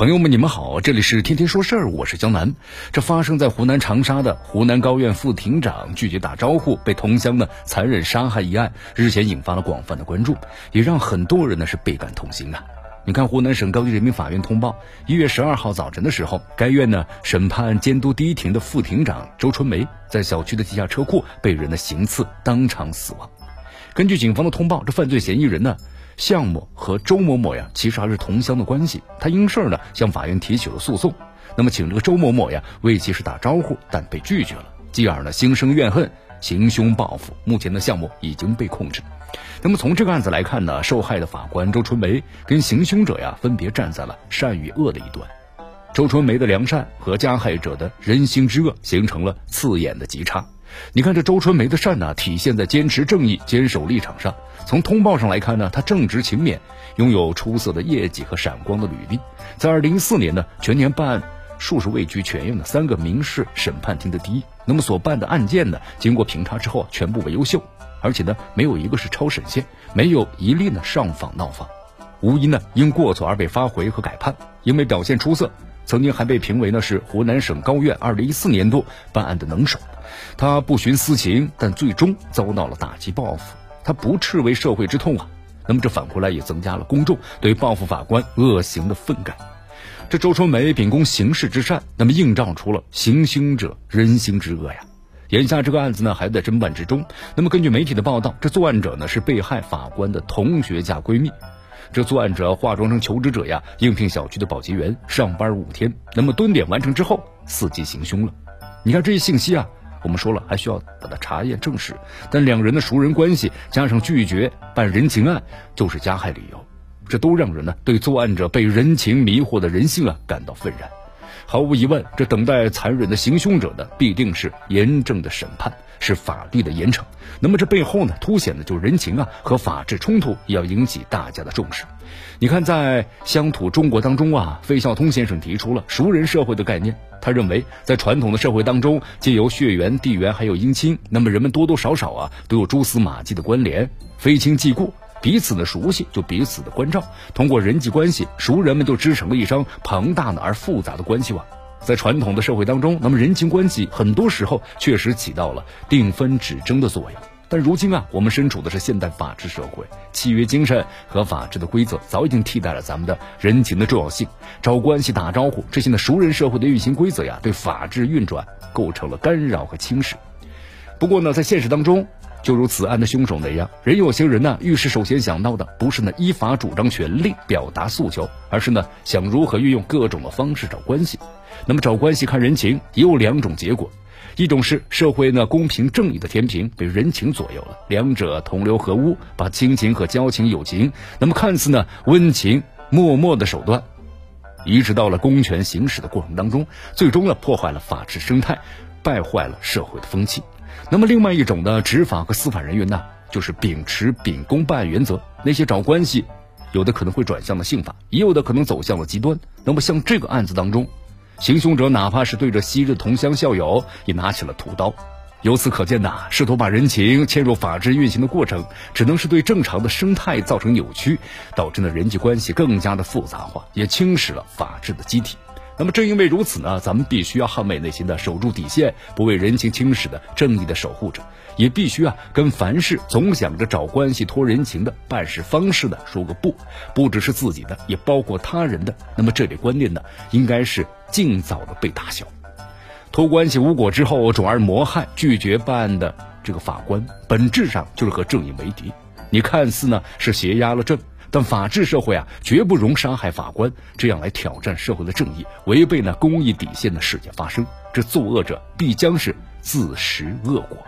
朋友们，你们好，这里是天天说事儿，我是江南。这发生在湖南长沙的湖南高院副庭长拒绝打招呼被同乡呢残忍杀害一案，日前引发了广泛的关注，也让很多人呢是倍感痛心啊。你看，湖南省高级人民法院通报，一月十二号早晨的时候，该院呢审判监督第一庭的副庭长周春梅在小区的地下车库被人的行刺，当场死亡。根据警方的通报，这犯罪嫌疑人呢。向某和周某某呀，其实还是同乡的关系。他因事儿呢向法院提起了诉讼，那么请这个周某某呀为其是打招呼，但被拒绝了，继而呢心生怨恨，行凶报复。目前的项目已经被控制。那么从这个案子来看呢，受害的法官周春梅跟行凶者呀分别站在了善与恶的一端。周春梅的良善和加害者的人心之恶形成了刺眼的极差。你看这周春梅的善呢，体现在坚持正义、坚守立场上。从通报上来看呢，她正直勤勉，拥有出色的业绩和闪光的履历。在二零一四年呢，全年办案数是位居全院的三个民事审判庭的第一。那么所办的案件呢，经过评查之后，全部为优秀，而且呢，没有一个是超审线，没有一例呢上访闹访，无一呢因过错而被发回和改判。因为表现出色，曾经还被评为呢是湖南省高院二零一四年度办案的能手。他不徇私情，但最终遭到了打击报复。他不斥为社会之痛啊，那么这反过来也增加了公众对报复法官恶行的愤慨。这周春梅秉公行事之善，那么映照出了行凶者人心之恶呀。眼下这个案子呢还在侦办之中。那么根据媒体的报道，这作案者呢是被害法官的同学加闺蜜。这作案者化妆成求职者呀，应聘小区的保洁员，上班五天。那么蹲点完成之后，伺机行凶了。你看这些信息啊。我们说了，还需要把它查验证实，但两人的熟人关系加上拒绝办人情案，就是加害理由，这都让人呢对作案者被人情迷惑的人性啊感到愤然。毫无疑问，这等待残忍的行凶者的必定是严正的审判，是法律的严惩。那么这背后呢，凸显的就是人情啊和法治冲突也要引起大家的重视。你看，在乡土中国当中啊，费孝通先生提出了熟人社会的概念。他认为，在传统的社会当中，借由血缘、地缘还有姻亲，那么人们多多少少啊都有蛛丝马迹的关联，非亲即故，彼此的熟悉就彼此的关照，通过人际关系，熟人们就织成了一张庞大的而复杂的关系网。在传统的社会当中，那么人情关系很多时候确实起到了定分指征的作用。但如今啊，我们身处的是现代法治社会，契约精神和法治的规则早已经替代了咱们的人情的重要性。找关系、打招呼这些呢熟人社会的运行规则呀，对法治运转构成了干扰和侵蚀。不过呢，在现实当中，就如此案的凶手那样，人有些人呢，遇事首先想到的不是呢依法主张权利、表达诉求，而是呢想如何运用各种的方式找关系。那么找关系看人情，也有两种结果。一种是社会呢公平正义的天平被人情左右了，两者同流合污，把亲情和交情、友情，那么看似呢温情脉脉的手段，移植到了公权行使的过程当中，最终呢破坏了法治生态，败坏了社会的风气。那么另外一种呢，执法和司法人员呢，就是秉持秉公办案原则，那些找关系，有的可能会转向了刑法，也有的可能走向了极端。那么像这个案子当中。行凶者哪怕是对着昔日同乡校友，也拿起了屠刀。由此可见呐，试图把人情嵌入法治运行的过程，只能是对正常的生态造成扭曲，导致呢人际关系更加的复杂化，也侵蚀了法治的机体。那么正因为如此呢，咱们必须要捍卫内心的守住底线，不为人情轻视的正义的守护者，也必须啊跟凡事总想着找关系托人情的办事方式的说个不，不只是自己的，也包括他人的。那么这类观念呢，应该是尽早的被打消。托关系无果之后转而谋害拒绝办案的这个法官，本质上就是和正义为敌。你看似呢是挟压了正。但法治社会啊，绝不容杀害法官这样来挑战社会的正义、违背呢公益底线的事件发生。这作恶者必将是自食恶果。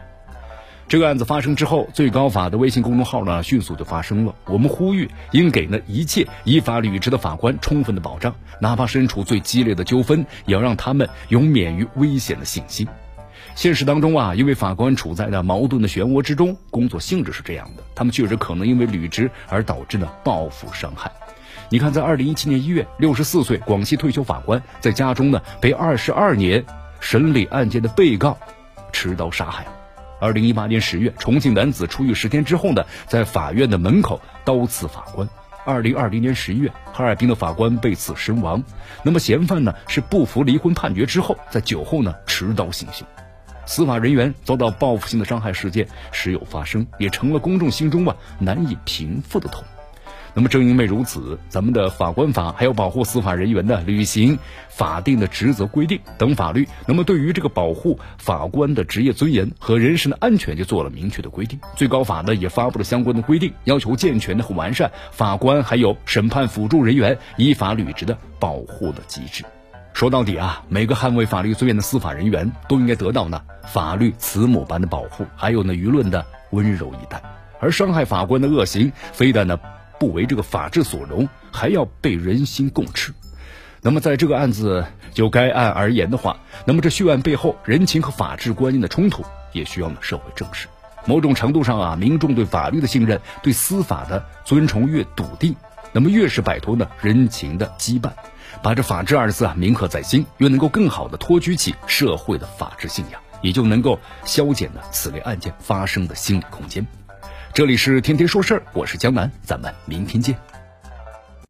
这个案子发生之后，最高法的微信公众号呢迅速就发声了。我们呼吁应给呢一切依法履职的法官充分的保障，哪怕身处最激烈的纠纷，也要让他们有免于危险的信心。现实当中啊，因为法官处在呢矛盾的漩涡之中，工作性质是这样的，他们确实可能因为履职而导致呢报复伤害。你看，在二零一七年一月，六十四岁广西退休法官在家中呢被二十二年审理案件的被告持刀杀害。二零一八年十月，重庆男子出狱十天之后呢，在法院的门口刀刺法官。二零二零年十一月，哈尔滨的法官被刺身亡。那么嫌犯呢是不服离婚判决之后，在酒后呢持刀行凶。司法人员遭到报复性的伤害事件时有发生，也成了公众心中啊难以平复的痛。那么正因为如此，咱们的法官法还有保护司法人员的履行法定的职责规定等法律，那么对于这个保护法官的职业尊严和人身的安全就做了明确的规定。最高法呢也发布了相关的规定，要求健全的和完善法官还有审判辅助人员依法履职的保护的机制。说到底啊，每个捍卫法律尊严的司法人员都应该得到呢法律慈母般的保护，还有呢舆论的温柔以待。而伤害法官的恶行，非但呢。不为这个法治所容，还要被人心共斥。那么，在这个案子就该案而言的话，那么这血案背后人情和法治观念的冲突，也需要呢社会正视。某种程度上啊，民众对法律的信任、对司法的尊崇越笃定，那么越是摆脱呢人情的羁绊，把这法治二字啊铭刻在心，又能够更好的托举起社会的法治信仰，也就能够消减呢此类案件发生的心理空间。这里是天天说事儿，我是江南，咱们明天见。